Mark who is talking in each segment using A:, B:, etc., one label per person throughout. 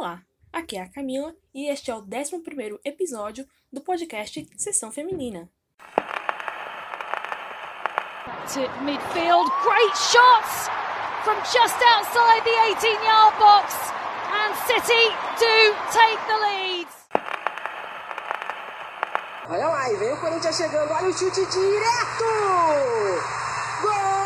A: Olá, aqui é a Camila e este é o 11 episódio do podcast Sessão Feminina.
B: to midfield. Great shots from just outside the 18 yard box. And City do take the lead.
C: Olha lá, e vem o Corinthians chegando. Olha o chute direto! Gol!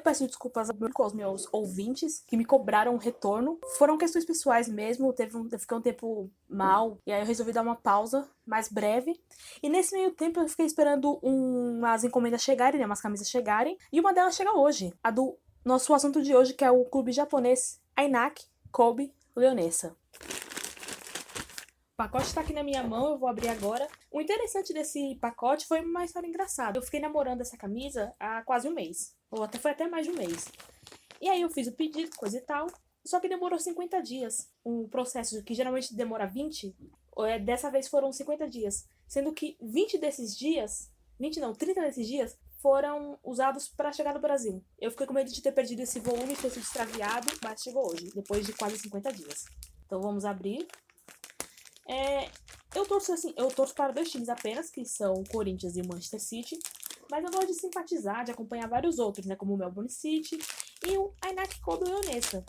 A: Primeiro, peço desculpas aos meus ouvintes que me cobraram um retorno. Foram questões pessoais mesmo, teve um, eu fiquei um tempo mal, e aí eu resolvi dar uma pausa mais breve. E nesse meio tempo eu fiquei esperando um, umas encomendas chegarem, né, umas camisas chegarem, e uma delas chega hoje, a do nosso assunto de hoje, que é o clube japonês Ainak Kobe Leonessa. Pacote está aqui na minha mão, eu vou abrir agora. O interessante desse pacote foi uma história engraçada. Eu fiquei namorando essa camisa há quase um mês. Ou até foi até mais de um mês. E aí eu fiz o pedido, coisa e tal. Só que demorou 50 dias. Um processo que geralmente demora 20, é, dessa vez foram 50 dias. Sendo que 20 desses dias, 20 não, 30 desses dias, foram usados para chegar no Brasil. Eu fiquei com medo de ter perdido esse volume, ter sido extraviado, mas chegou hoje, depois de quase 50 dias. Então vamos abrir. É, eu torço assim, eu torço para dois times apenas, que são o Corinthians e o Manchester City. Mas eu gosto de simpatizar, de acompanhar vários outros, né? Como o Melbourne City e o Ainak Kobe Leonessa.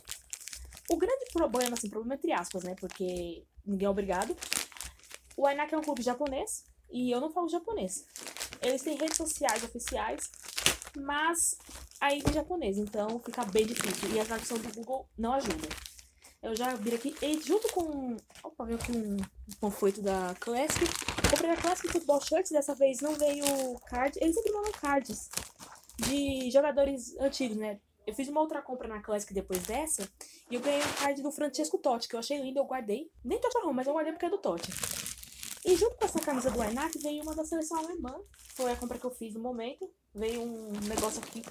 A: O grande problema, assim, problema entre aspas, né? Porque ninguém é obrigado. O Ainak é um clube japonês e eu não falo japonês. Eles têm redes sociais oficiais, mas aí em japonês, então fica bem difícil. E a tradução do Google não ajuda. Eu já vi aqui, e junto com. Opa, veio aqui um, panfleto da Classic. Comprei a Classic Football Shirts, dessa vez não veio card. Eles sempre mandam cards de jogadores antigos, né? Eu fiz uma outra compra na Classic depois dessa. E eu ganhei um card do Francesco Totti, que eu achei lindo, eu guardei. Nem Totti arrumou, mas eu guardei porque é do Totti. E junto com essa camisa do Ainak veio uma da seleção alemã. Foi a compra que eu fiz no momento. Veio um negócio aqui.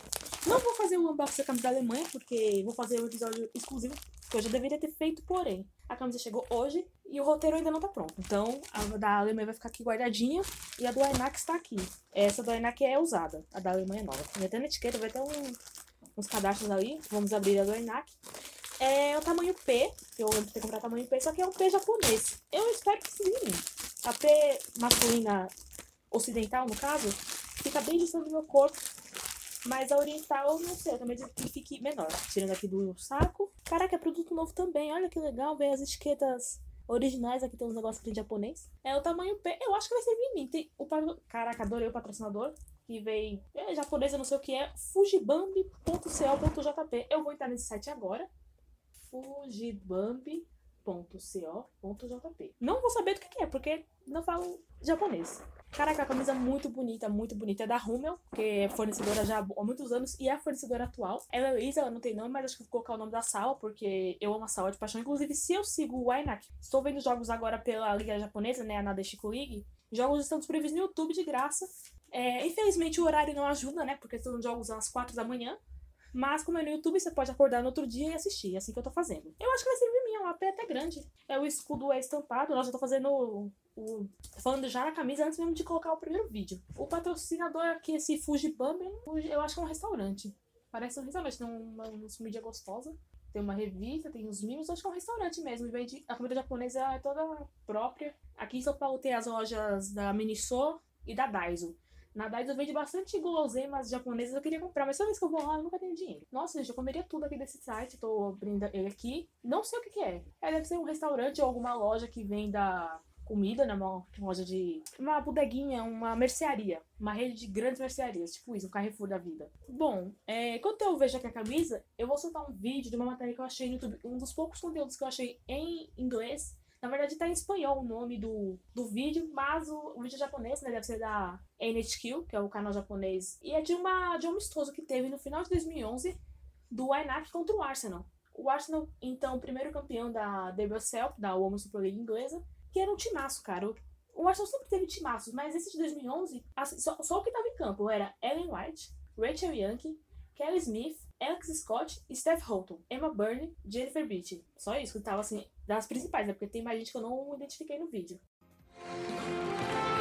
A: Não vou fazer o unboxing da camisa da Alemanha, porque vou fazer um episódio exclusivo, que eu já deveria ter feito, porém. A camisa chegou hoje e o roteiro ainda não tá pronto. Então, a da Alemanha vai ficar aqui guardadinha e a do Ainak está aqui. Essa do Ainak é usada, a da Alemanha é nova. Tem até na etiqueta, vai ter um, uns cadastros ali. Vamos abrir a do Ainak. É o tamanho P, eu lembro de ter comprado tamanho P, só que é um P japonês. Eu espero que sim. A P masculina ocidental, no caso, fica bem distante do meu corpo. Mas a oriental, não sei, eu também digo que fique menor. Tirando aqui do saco. Caraca, é produto novo também. Olha que legal, ver as etiquetas originais. Aqui tem uns negócios aqui de japonês. É o tamanho P. Eu acho que vai servir em mim. Tem o. Caraca, adorei o patrocinador. Que veio. É japonês, eu não sei o que é. Fujibambi.co.jp. Eu vou entrar nesse site agora. Fujibambi.co.jp. Não vou saber do que é, porque não falo japonês. Caraca, a camisa muito bonita, muito bonita. É da Rummel, que é fornecedora já há muitos anos e é a fornecedora atual. Ela é Luísa, ela não tem nome, mas acho que vou colocar o nome da Sal, porque eu amo a Sal de paixão. Inclusive, se eu sigo o Wainak, estou vendo jogos agora pela Liga Japonesa, né, a Nadeshiko League. Jogos estão disponíveis no YouTube de graça. É, infelizmente o horário não ajuda, né, porque são jogos às 4 da manhã. Mas como é no YouTube, você pode acordar no outro dia e assistir. É assim que eu tô fazendo. Eu acho que vai servir em mim, é um AP até grande. É, o escudo é estampado. Nossa, eu tô fazendo o, falando já na camisa antes mesmo de colocar o primeiro vídeo. O patrocinador aqui, esse Fujibambi, eu acho que é um restaurante. Parece um restaurante, tem uma, uma mídia gostosa. Tem uma revista, tem os mimos, acho que é um restaurante mesmo. Vende, a comida japonesa é toda própria. Aqui em São Paulo tem as lojas da Miniso e da Daiso. Na Daiso vende bastante guloseimas japonesas, eu queria comprar, mas toda vez que eu vou lá, eu nunca tenho dinheiro. Nossa, gente, eu comeria tudo aqui desse site, tô abrindo ele aqui. Não sei o que, que é. É, deve ser um restaurante ou alguma loja que venda comida, né? Uma loja de. Uma bodeguinha, uma mercearia. Uma rede de grandes mercearias, tipo isso, um Carrefour da vida. Bom, é, quando eu vejo aqui a camisa, eu vou soltar um vídeo de uma matéria que eu achei no YouTube. Um dos poucos conteúdos que eu achei em inglês. Na verdade, tá em espanhol o nome do, do vídeo, mas o, o vídeo é japonês, né? Deve ser da NHQ, que é o canal japonês. E é de, uma, de um amistoso que teve no final de 2011 do Ainak contra o Arsenal. O Arsenal, então, primeiro campeão da WSL, da Women's Super League inglesa, que era um timaço, cara. O Arsenal sempre teve timaços, mas esse de 2011, assim, só, só o que tava em campo era Ellen White, Rachel Yankee, Kelly Smith, Alex Scott, Steph Houghton, Emma Byrne, Jennifer Beach. Só isso que tava assim, das principais, né? Porque tem mais gente que eu não identifiquei no vídeo.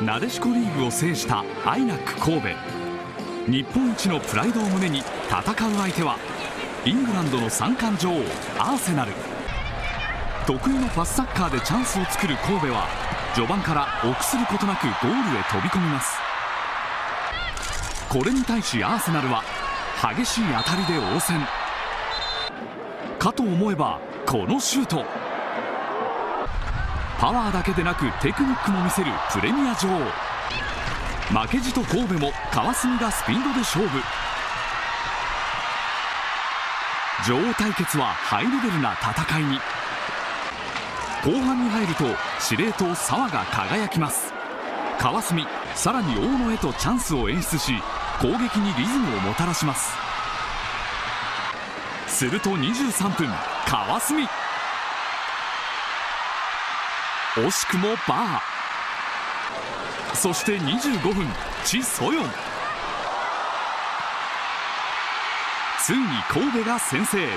D: なでしこリーグを制したアイナック神戸 日本一のプライドを胸に戦う相手はイングランドの三冠女王アーセナル 得意のパスサッカーでチャンスを作る神戸は序盤から臆することなくゴールへ飛び込みます。これに対しアーセナルは激しい当たりで応戦。かと思えばこのシュート。パワーだけでなくテクニックも見せるプレミア女王。負けじと神戸も川澄がスピードで勝負。女王対決はハイレベルな戦いに。後半に入ると司令塔澤が輝きます。川澄さらに大野へとチャンスを演出し攻撃にリズムをもたらします。すると23分川澄。惜しくもバー。そして25分チ・ソヨン。ついに神戸が先制。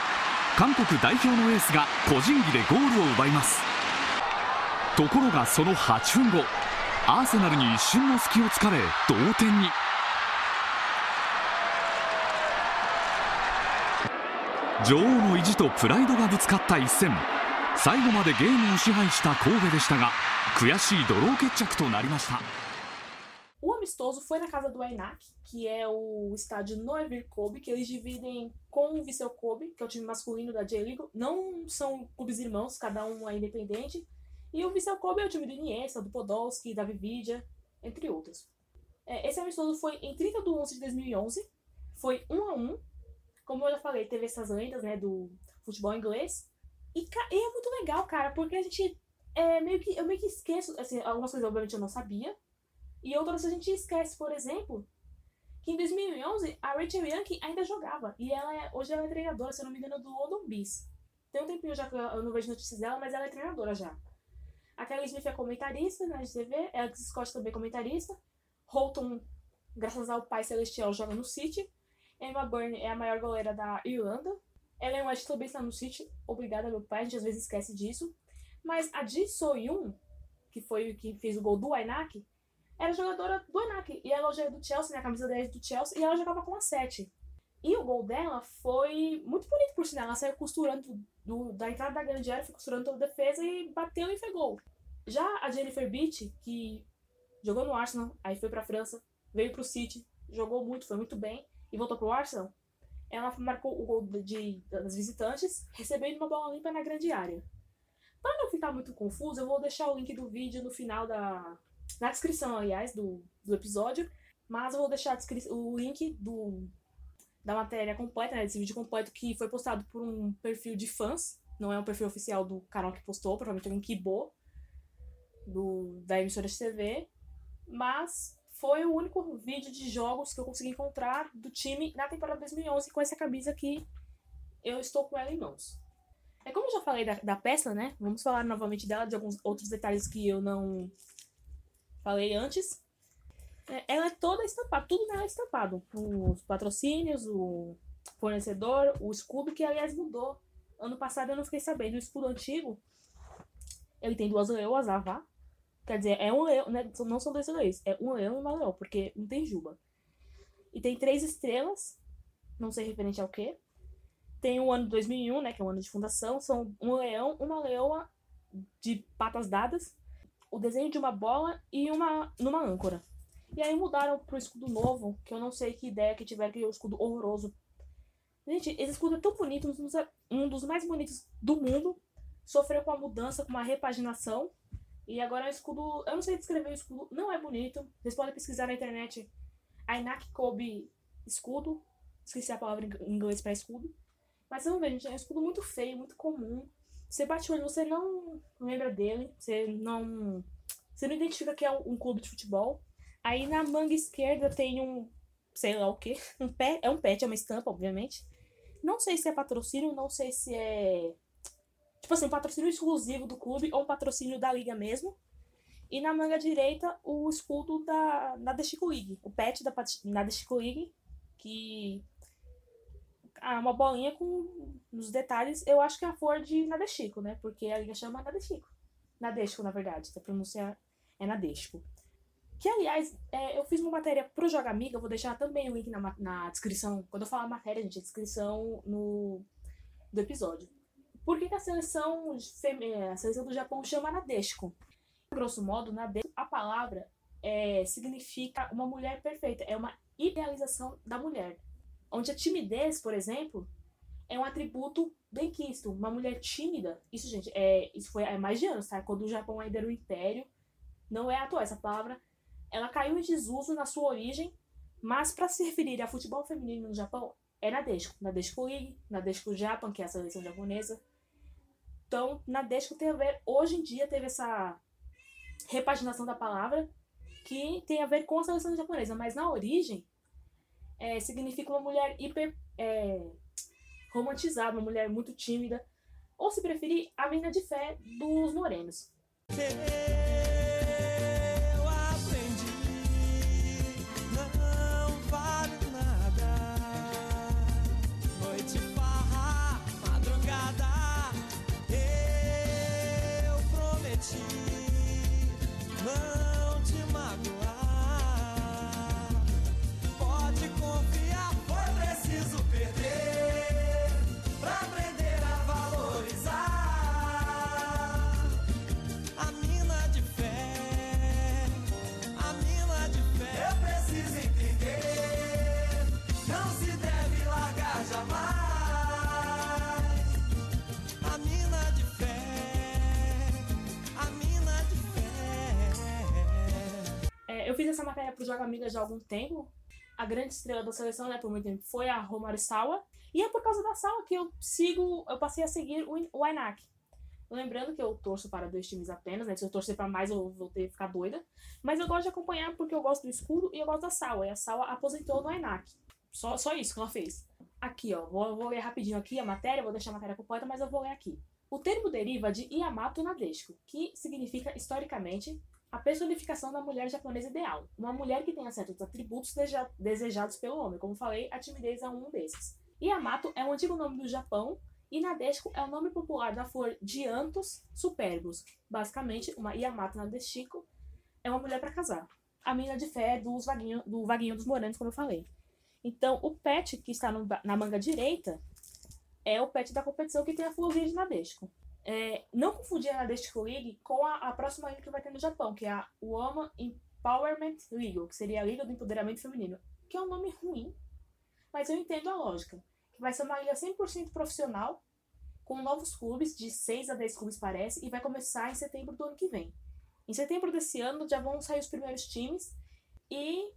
D: 韓国代表のエースが個人技でゴールを奪います。ところがその8分後アーセナルに一瞬の隙を突かれ同点に女王の意地とプライドがぶつかった一戦最後までゲームを支配した神戸でしたが悔しいドロー決着となりました
A: O amistoso foi na casa do Ainak, que é o estádio Noevir Kobe, que eles dividem com o Vissel Kobe, que é o time masculino da J-League. Não são clubes irmãos, cada um é independente. E o Vissel Kobe é o time do Iniesta, do Podolski, da Vividia, entre outros. É, esse amistoso foi em 30 de 11 de 2011. Foi 1 a 1 Como eu já falei, teve essas lendas né, do futebol inglês. E, e é muito legal, cara, porque a gente é, meio que, eu meio que esqueço, assim, algumas coisas obviamente eu não sabia, e outras a gente esquece, por exemplo, que em 2011 a Rachel Young ainda jogava. E ela é, hoje ela é treinadora, se eu não me engano, do London Bees. Tem um tempinho já que eu não vejo notícias dela, mas ela é treinadora já. A Kelly Smith é comentarista na TV, Alex Scott também é comentarista. Holton, graças ao pai celestial, joga no City. Emma Byrne é a maior goleira da Irlanda. Ellen White também está no City. Obrigada, meu pai, a gente às vezes esquece disso. Mas a Ji So-yoon, que foi que fez o gol do Ainak, era jogadora do Enac. E ela hoje é do Chelsea, né? A camisa 10 do Chelsea. E ela jogava com a 7. E o gol dela foi muito bonito, por sinal. Ela saiu costurando do, da entrada da grande área, foi costurando toda a defesa e bateu e fez gol. Já a Jennifer Beach, que jogou no Arsenal, aí foi pra França, veio pro City, jogou muito, foi muito bem, e voltou pro Arsenal. Ela marcou o gol de, das visitantes, recebendo uma bola limpa na grande área. Para não ficar muito confuso, eu vou deixar o link do vídeo no final da, na descrição, aliás, do, do episódio. Mas eu vou deixar o link do, da matéria completa, né, desse vídeo completo, que foi postado por um perfil de fãs. Não é um perfil oficial do canal que postou, provavelmente alguém quibou do, da emissora de TV. Mas foi o único vídeo de jogos que eu consegui encontrar do time na temporada 2011 com essa camisa que eu estou com ela em mãos. É como eu já falei da, da peça, né? Vamos falar novamente dela, de alguns outros detalhes que eu não falei antes. É, ela é toda estampada, tudo nela é estampado. Os patrocínios, o fornecedor, o escudo, que aliás mudou. Ano passado eu não fiquei sabendo. O escudo antigo, ele tem duas leoas, avá. Quer dizer, é um leão, né? não são dois leões, é um leão e uma leoa, porque não tem juba. E tem três estrelas, não sei referente ao que. Tem o ano 2001, né, que é o ano de fundação, são um leão, uma leoa de patas dadas o desenho de uma bola e uma numa âncora. E aí mudaram pro escudo novo, que eu não sei que ideia que tiveram, que é o escudo horroroso. Gente, esse escudo é tão bonito, um dos mais bonitos do mundo. Sofreu com a mudança, com uma repaginação. E agora um escudo. Eu não sei descrever o escudo, não é bonito. Vocês podem pesquisar na internet. Ainak Kobe escudo. Esqueci a palavra em inglês para escudo. Mas vamos ver, gente, é um escudo muito feio, muito comum. Você bate o olho, você não lembra dele, você não. Você não identifica que é um clube de futebol. Aí na manga esquerda tem um. sei lá o que. Um pé. É um pet, é uma estampa, obviamente. Não sei se é patrocínio, não sei se é. Tipo assim, patrocínio exclusivo do clube ou patrocínio da liga mesmo. E na manga direita, o escudo da Nadeshiko League. O pet da Nadeshiko League, que ah, uma bolinha com nos detalhes. Eu acho que é a flor de Nadeshiko, né? Porque a liga chama Nadeshiko. Nadeshiko, na verdade. A pronúncia é Nadeshiko. Que, aliás, é, eu fiz uma matéria pro Joga Amiga, vou deixar também o link na, na descrição. Quando eu falar matéria, gente, a descrição no, do episódio. Por que, que a seleção a seleção do Japão chama Nadeshiko? Grosso modo, Nadeshiko, a palavra é, significa uma mulher perfeita, é uma idealização da mulher. Onde a timidez, por exemplo, é um atributo bem quisto. Uma mulher tímida, isso, gente, é, isso foi há mais de anos, tá? Quando o Japão ainda era um império, não é atual essa palavra. Ela caiu em desuso na sua origem, mas para se referir a futebol feminino no Japão, é Nadeshiko. Nadeshiko League, Nadeshiko Japan, que é a seleção japonesa. Então, Nadeshiko tem a ver, hoje em dia teve essa repaginação da palavra, que tem a ver com a seleção japonesa, mas na origem é, significa uma mulher hiper é, romantizada, uma mulher muito tímida, ou se preferir, a menina de fé dos morenos. Pro Joga Amiga já há algum tempo. A grande estrela da seleção, né, por muito tempo, foi a Romário Sawa. E é por causa da Sawa que eu sigo, eu passei a seguir o, o Ainak. Lembrando que eu torço para dois times apenas, né? Se eu torcer para mais, eu vou ter que ficar doida. Mas eu gosto de acompanhar porque eu gosto do escudo e eu gosto da Sawa. E a Sawa aposentou no Ainak. Só, só isso que ela fez. Aqui, ó. Vou, vou ler rapidinho aqui a matéria, vou deixar a matéria completa, mas eu vou ler aqui. O termo deriva de Yamato Nadeshiko, que significa, historicamente, a personificação da mulher japonesa ideal. Uma mulher que tenha certos atributos desejados pelo homem. Como falei, a timidez é um desses. Yamato é um antigo nome do Japão e Nadeshiko é o nome popular da flor Dianthus superbus. Basicamente, uma Yamato Nadeshiko é uma mulher para casar. A mina de fé dos vaguinho, do vaguinho dos moranos, como eu falei. Então, o pet que está no, na manga direita é o pet da competição que tem a florzinha de Nadeshiko. É, não confundir a Nadeshiko League com a, a, próxima liga que vai ter no Japão, que é a Woman Empowerment League, que seria a Liga do Empoderamento Feminino, que é um nome ruim, mas eu entendo a lógica. Que vai ser uma liga 100% profissional, com novos clubes, de 6 a 10 clubes parece, e vai começar em setembro do ano que vem. Em setembro desse ano já vão sair os primeiros times, e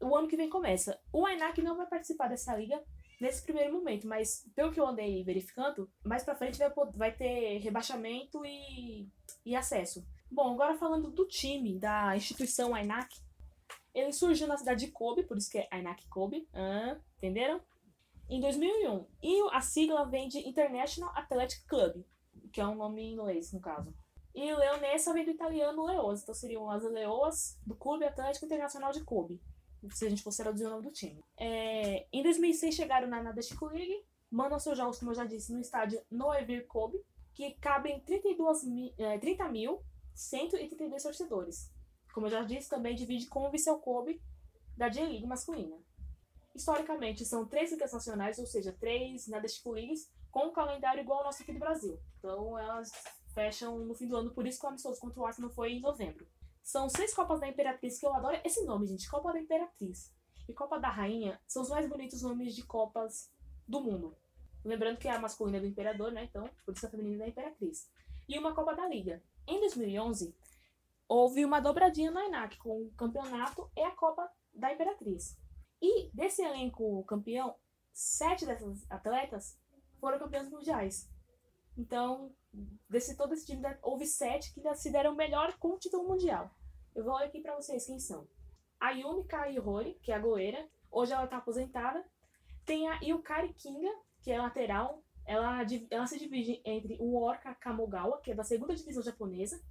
A: o ano que vem começa. O Ainak não vai participar dessa liga, nesse primeiro momento, mas pelo que eu andei verificando, mais pra frente vai, vai ter rebaixamento e, e acesso. Bom, agora falando do time da instituição AINAC, ele surgiu na cidade de Kobe, por isso que é AINAC Kobe, ah, entenderam? Em 2001. E a sigla vem de International Athletic Club, que é um nome em inglês, no caso. E Leonessa vem do italiano Leoas, então seriam as Leoas do Clube Atlético Internacional de Kobe se a gente fosse traduzir o nome do time. É, em 2006 chegaram na Nadeshiko League, mandam seus jogos, como eu já disse, no estádio Noevir Kobe, que cabem 32 mil, é, 30 mil 132 torcedores. Como eu já disse, também divide com o Vissel Kobe da J-League masculina. Historicamente, são três ligas nacionais, ou seja, três Nadeshiko Leagues, com um calendário igual ao nosso aqui do Brasil. Então elas fecham no fim do ano, por isso que o amistoso contra o Arsenal foi em novembro. São seis Copas da Imperatriz, que eu adoro esse nome, gente. Copa da Imperatriz. E Copa da Rainha são os mais bonitos nomes de Copas do mundo. Lembrando que é a masculina é do Imperador, né? Então, por isso a feminina é da Imperatriz. E uma Copa da Liga. Em 2011, houve uma dobradinha no INAC com o campeonato e a Copa da Imperatriz. E desse elenco campeão, sete dessas atletas foram campeãs mundiais. Então, desse todo esse time, houve sete que se deram melhor com o título mundial. Eu vou aqui para vocês quem são. A Yumi Kaihori, que é a goleira, hoje ela está aposentada. Tem a Yukari Kinga, que é lateral. Ela, ela se divide entre o Orca Kamogawa, que é da segunda divisão japonesa,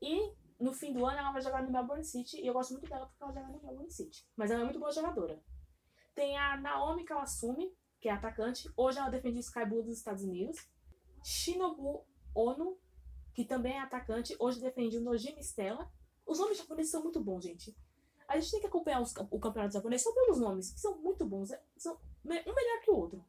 A: e no fim do ano ela vai jogar no Melbourne City, e eu gosto muito dela porque ela joga no Melbourne City. Mas ela é muito boa jogadora. Tem a Naomi Kawasumi, que é atacante. Hoje ela defende o Sky Blue dos Estados Unidos. Shinobu Ono, que também é atacante, hoje defende o Nojimi Stella. Os nomes japoneses são muito bons, gente. A gente tem que acompanhar os, o campeonato japonês só pelos nomes, que são muito bons, é, são um melhor que o outro.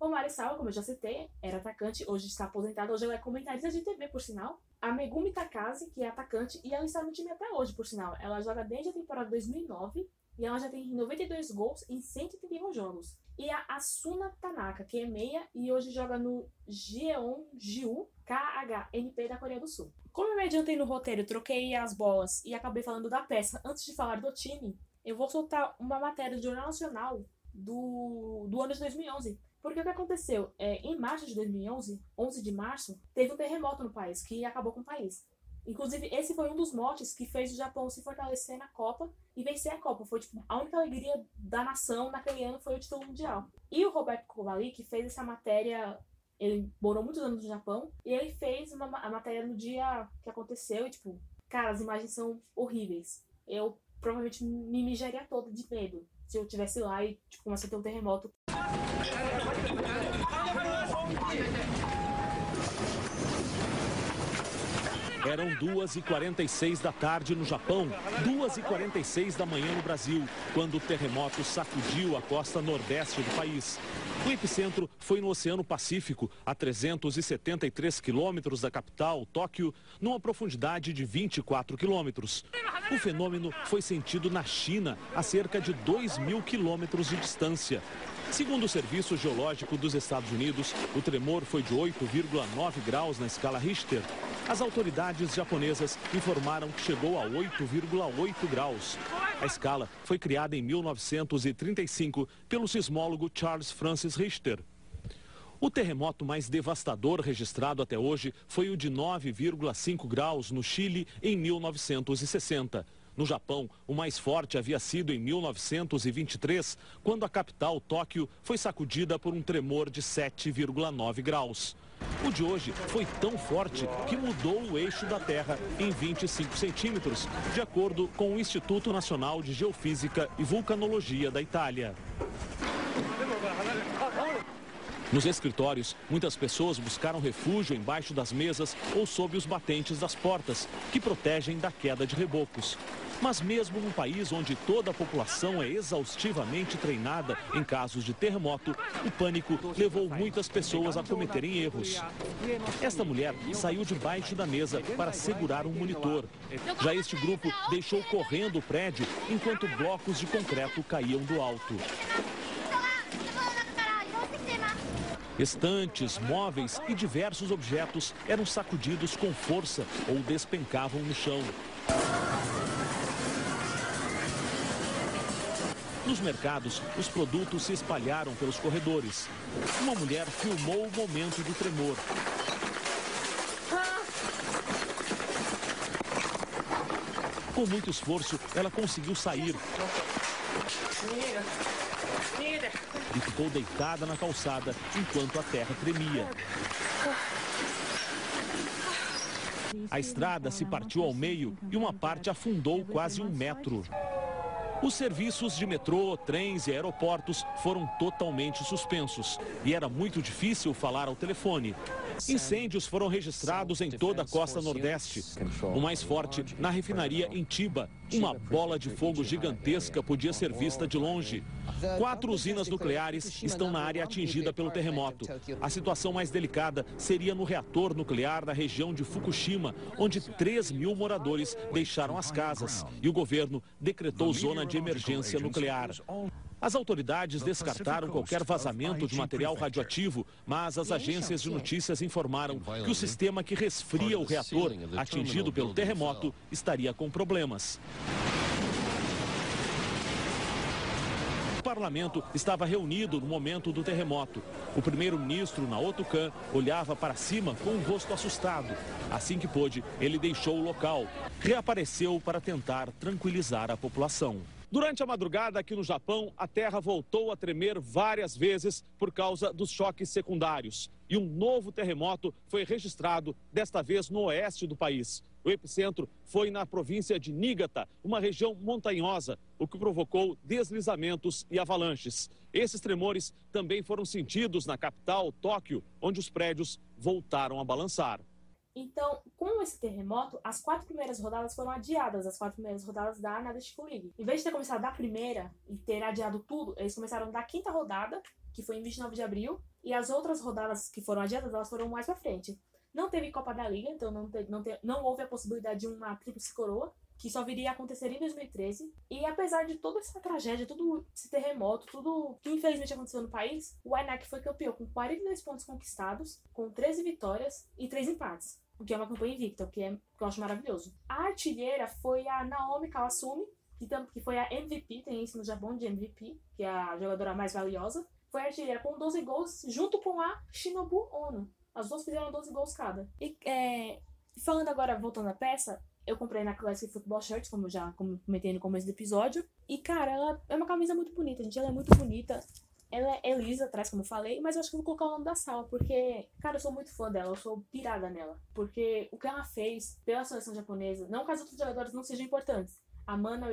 A: O Marisawa, como eu já citei, era atacante, hoje está aposentado, hoje ela é comentarista de TV, por sinal. A Megumi Takase, que é atacante, e ela está no time até hoje, por sinal. Ela joga desde a temporada 2009 e ela já tem 92 gols em 131 jogos. E a Asuna Tanaka, que é meia e hoje joga no Jeon Jiu KHNP da Coreia do Sul. Como eu me adiantei no roteiro, troquei as bolas e acabei falando da peça antes de falar do time, eu vou soltar uma matéria do Jornal Nacional do, do ano de 2011 porque o que aconteceu? É, em março de 2011, 11 de março, teve um terremoto no país que acabou com o país. Inclusive, esse foi um dos motes que fez o Japão se fortalecer na Copa e vencer a Copa. Foi tipo, a única alegria da nação naquele ano foi o título mundial. E o Roberto Kovali, que fez essa matéria, ele morou muitos anos no Japão, e ele fez uma, a matéria no dia que aconteceu, e tipo, cara, as imagens são horríveis. Eu provavelmente me mijaria toda de medo se eu tivesse lá e tipo, começasse a ter um terremoto.
E: Eram 2h46 da tarde no Japão, 2h46 da manhã no Brasil, quando o terremoto sacudiu a costa nordeste do país. O epicentro foi no Oceano Pacífico, a 373 quilômetros da capital, Tóquio, numa profundidade de 24 quilômetros. O fenômeno foi sentido na China, a cerca de 2 mil quilômetros de distância. Segundo o Serviço Geológico dos Estados Unidos, o tremor foi de 8,9 graus na escala Richter. As autoridades japonesas informaram que chegou a 8,8 graus. A escala foi criada em 1935 pelo sismólogo Charles Francis Richter. O terremoto mais devastador registrado até hoje foi o de 9,5 graus no Chile em 1960. No Japão, o mais forte havia sido em 1923, quando a capital, Tóquio, foi sacudida por um tremor de 7,9 graus. O de hoje foi tão forte que mudou o eixo da Terra em 25 centímetros, de acordo com o Instituto Nacional de Geofísica e Vulcanologia da Itália. Nos escritórios, muitas pessoas buscaram refúgio embaixo das mesas ou sob os batentes das portas, que protegem da queda de rebocos. Mas mesmo num país onde toda a população é exaustivamente treinada em casos de terremoto, o pânico levou muitas pessoas a cometerem erros. Esta mulher saiu debaixo da mesa para segurar um monitor. Já este grupo deixou correndo o prédio enquanto blocos de concreto caíam do alto. Estantes, móveis e diversos objetos eram sacudidos com força ou despencavam no chão. Nos mercados, os produtos se espalharam pelos corredores. Uma mulher filmou o momento do tremor. Com muito esforço, ela conseguiu sair e ficou deitada na calçada enquanto a terra tremia. A estrada se partiu ao meio e uma parte afundou quase um metro. Os serviços de metrô, trens e aeroportos foram totalmente suspensos e era muito difícil falar ao telefone. Incêndios foram registrados em toda a costa nordeste. O mais forte na refinaria em Tiba. Uma bola de fogo gigantesca podia ser vista de longe. Quatro usinas nucleares estão na área atingida pelo terremoto. A situação mais delicada seria no reator nuclear da região de Fukushima, onde 3 mil moradores deixaram as casas e o governo decretou zona de emergência nuclear. As autoridades descartaram qualquer vazamento de material radioativo, mas as agências de notícias informaram que o sistema que resfria o reator atingido pelo terremoto estaria com problemas. O parlamento estava reunido no momento do terremoto. O primeiro-ministro, Naoto Kan, olhava para cima com o rosto assustado. Assim que pôde, ele deixou o local. Reapareceu para tentar tranquilizar a população. Durante a madrugada aqui no Japão, a terra voltou a tremer várias vezes por causa dos choques secundários. E um novo terremoto foi registrado, desta vez no oeste do país. O epicentro foi na província de Niigata, uma região montanhosa, o que provocou deslizamentos e avalanches. Esses tremores também foram sentidos na capital, Tóquio, onde os prédios voltaram a balançar.
A: Então, como esse terremoto, as quatro primeiras rodadas foram adiadas, as quatro primeiras rodadas da National League. Em vez de ter começado da primeira e ter adiado tudo, eles começaram da quinta rodada, que foi em 29 de abril, e as outras rodadas que foram adiadas, elas foram mais pra frente. Não teve Copa da Liga, então não, te, não, te, não houve a possibilidade de uma tríplice coroa, que só viria a acontecer em 2013. E apesar de toda essa tragédia, todo esse terremoto, tudo que infelizmente aconteceu no país, o Aynak foi campeão com 42 pontos conquistados, com 13 vitórias e 3 empates. Que é uma campanha invicta, que, é, que eu acho maravilhoso. A artilheira foi a Naomi Kawasumi, que, que foi a MVP, tem isso no Japão de MVP, que é a jogadora mais valiosa. Foi a artilheira com 12 gols, junto com a Shinobu Ono. As duas fizeram 12 gols cada. E é, falando agora, voltando à peça, eu comprei na Classic Football Shirt, como eu já comentei no começo do episódio. E, cara, ela é uma camisa muito bonita, gente. Ela é muito bonita. Ela é lisa atrás, como eu falei, mas eu acho que vou colocar o nome da sala, porque, cara, eu sou muito fã dela, eu sou pirada nela. Porque o que ela fez pela seleção japonesa, não que as outros jogadores não sejam importantes. A Mana,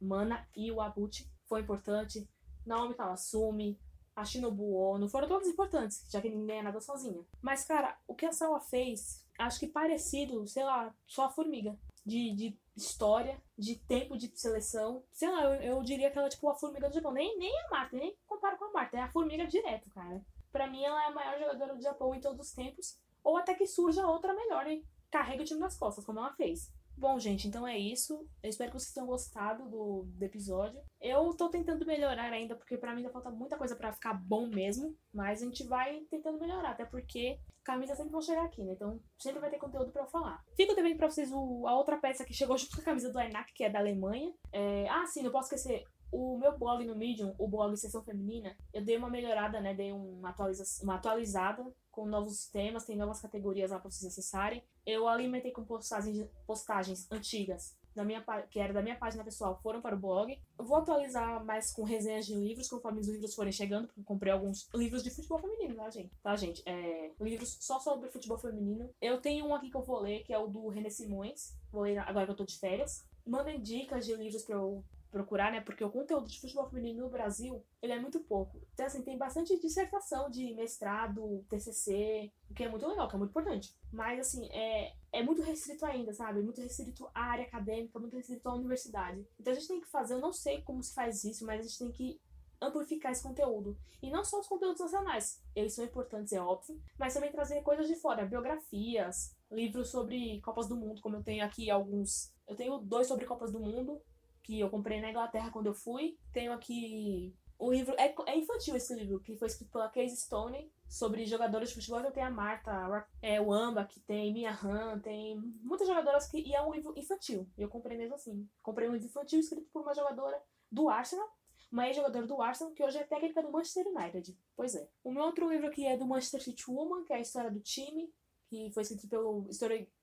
A: Mana Iwabuchi foi importante, Naomi Kawasumi, a Shinobu Ono, foram todas importantes, já que ninguém é nada sozinha. Mas, cara, o que a Sawa fez, acho que parecido, sei lá, só a formiga de, de história, de tempo de seleção. Sei lá, eu, eu diria que ela é tipo a formiga do Japão. Nem, nem a Marta, nem comparo com a Marta. É a formiga direto, cara. Pra mim, ela é a maior jogadora do Japão em todos os tempos. Ou até que surja outra melhor e carrega o time nas costas, como ela fez. Bom, gente, então é isso. Eu espero que vocês tenham gostado do, do episódio. Eu tô tentando melhorar ainda, porque para mim ainda falta muita coisa para ficar bom mesmo. Mas a gente vai tentando melhorar, até porque camisas sempre vão chegar aqui, né? Então sempre vai ter conteúdo para eu falar. Fica também para vocês o, a outra peça que chegou junto com a camisa do Enac, que é da Alemanha. É... Ah, sim, não posso esquecer. O meu blog no Medium, o blog Sessão Feminina, eu dei uma melhorada, né? Dei uma, atualiza uma atualizada com novos temas, tem novas categorias lá para vocês acessarem. Eu alimentei com postagens, postagens antigas da minha, que era da minha página pessoal foram para o blog. Vou atualizar mais com resenhas de livros, conforme os livros forem chegando, porque eu comprei alguns livros de futebol feminino, tá, gente? Tá, gente? É, livros só sobre futebol feminino. Eu tenho um aqui que eu vou ler, que é o do René Simões. Vou ler agora que eu tô de férias. Mandem dicas de livros pra eu procurar, né? Porque o conteúdo de futebol feminino no Brasil, ele é muito pouco. Então, assim, tem bastante dissertação de mestrado, TCC, o que é muito legal, que é muito importante. Mas, assim, é, é muito restrito ainda, sabe? Muito restrito à área acadêmica, muito restrito à universidade. Então, a gente tem que fazer, eu não sei como se faz isso, mas a gente tem que amplificar esse conteúdo. E não só os conteúdos nacionais, eles são importantes, é óbvio, mas também trazer coisas de fora, biografias, livros sobre Copas do Mundo, como eu tenho aqui alguns. Eu tenho dois sobre Copas do Mundo, que eu comprei na Inglaterra quando eu fui. Tenho aqui o livro. É, é infantil esse livro, que foi escrito pela Casey Stone sobre jogadores de futebol. Então tem a Marta, é, o Amba, que tem Mia Han, tem muitas jogadoras que. E é um livro infantil. Eu comprei mesmo assim. Comprei um livro infantil escrito por uma jogadora do Arsenal. Uma ex-jogadora do Arsenal, que hoje é técnica do Manchester United. Pois é. O meu outro livro aqui é do Manchester City Woman, que é a história do time que foi escrito pelo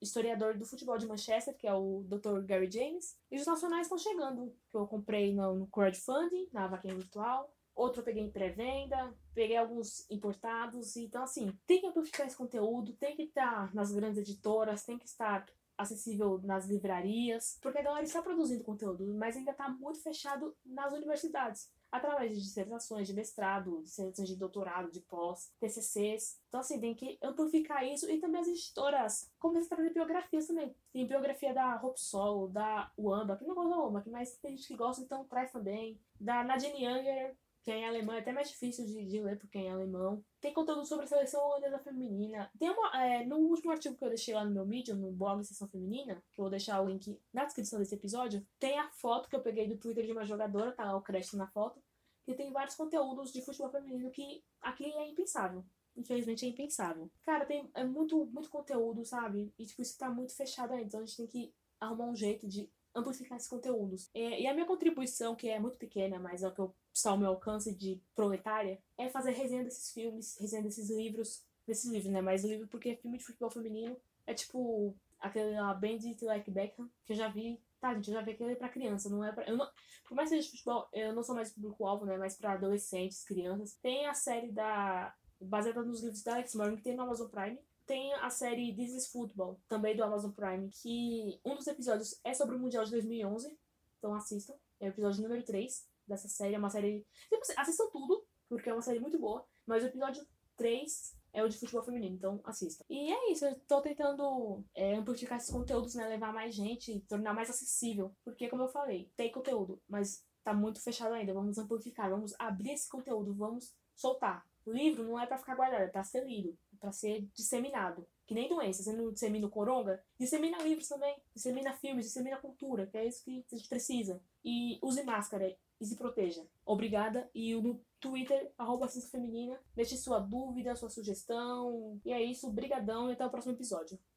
A: historiador do futebol de Manchester, que é o Dr. Gary James. E os nacionais estão chegando, que eu comprei no, crowdfunding, na vaquinha virtual. Outro eu peguei em pré-venda, peguei alguns importados. Então, assim, tem que amplificar esse conteúdo, tem que estar nas grandes editoras, tem que estar acessível nas livrarias, porque a galera está produzindo conteúdo, mas ainda está muito fechado nas universidades através de dissertações de mestrado, dissertações de doutorado, de pós, TCCs. Então, assim, tem que amplificar isso e também as editoras começam a trazer biografias também. Tem biografia da Hope Sol, da Wamba, que não gosta da Wamba, mas tem gente que gosta, então traz também. Da Nadine Younger, que é em alemão, é até mais difícil de, de ler porque é em alemão. Tem conteúdo sobre a seleção holandesa feminina. Tem uma. É, no último artigo que eu deixei lá no meu Medium, no blog Seleção Feminina, que eu vou deixar o link na descrição desse episódio, tem a foto que eu peguei do Twitter de uma jogadora, tá lá o crédito na foto. E tem vários conteúdos de futebol feminino que aqui é impensável. Infelizmente é impensável. Cara, tem é muito, muito conteúdo, sabe? E tipo, isso tá muito fechado ainda. Então a gente tem que arrumar um jeito de amplificar esses conteúdos. É, e a minha contribuição, que é muito pequena, mas é o que eu, está ao meu alcance de proletária, é fazer resenha desses filmes, resenha desses livros, desses livros, né? Mas livro porque filme de futebol feminino é tipo aquele lá, Bandit Like Beckham, que eu já vi. Tá, gente, eu já vi aquele pra criança, não é pra. Eu não, por mais que seja de futebol, eu não sou mais público-alvo, né? Mas pra adolescentes, crianças. Tem a série da. baseada nos livros da Alex Morgan, que tem no Amazon Prime tem a série This is Football, também do Amazon Prime, que um dos episódios é sobre o Mundial de 2011. Então assistam. É o episódio número 3 dessa série. É uma série. Tipo, assistam tudo, porque é uma série muito boa. Mas o episódio 3 é o de futebol feminino, então assista. E é isso, eu tô tentando é, amplificar esses conteúdos, né? Levar mais gente, tornar mais acessível. Porque, como eu falei, tem conteúdo, mas tá muito fechado ainda. Vamos amplificar, vamos abrir esse conteúdo, vamos soltar. O livro não é para ficar guardado, é pra ser lido, é pra ser disseminado. Que nem doença, você não dissemina o coronga, dissemina livros também, dissemina filmes, dissemina cultura, que é isso que a gente precisa. E use máscara e se proteja. Obrigada. E no Twitter, arroba Feminina, deixe sua dúvida, sua sugestão. E é isso, brigadão e até o próximo episódio.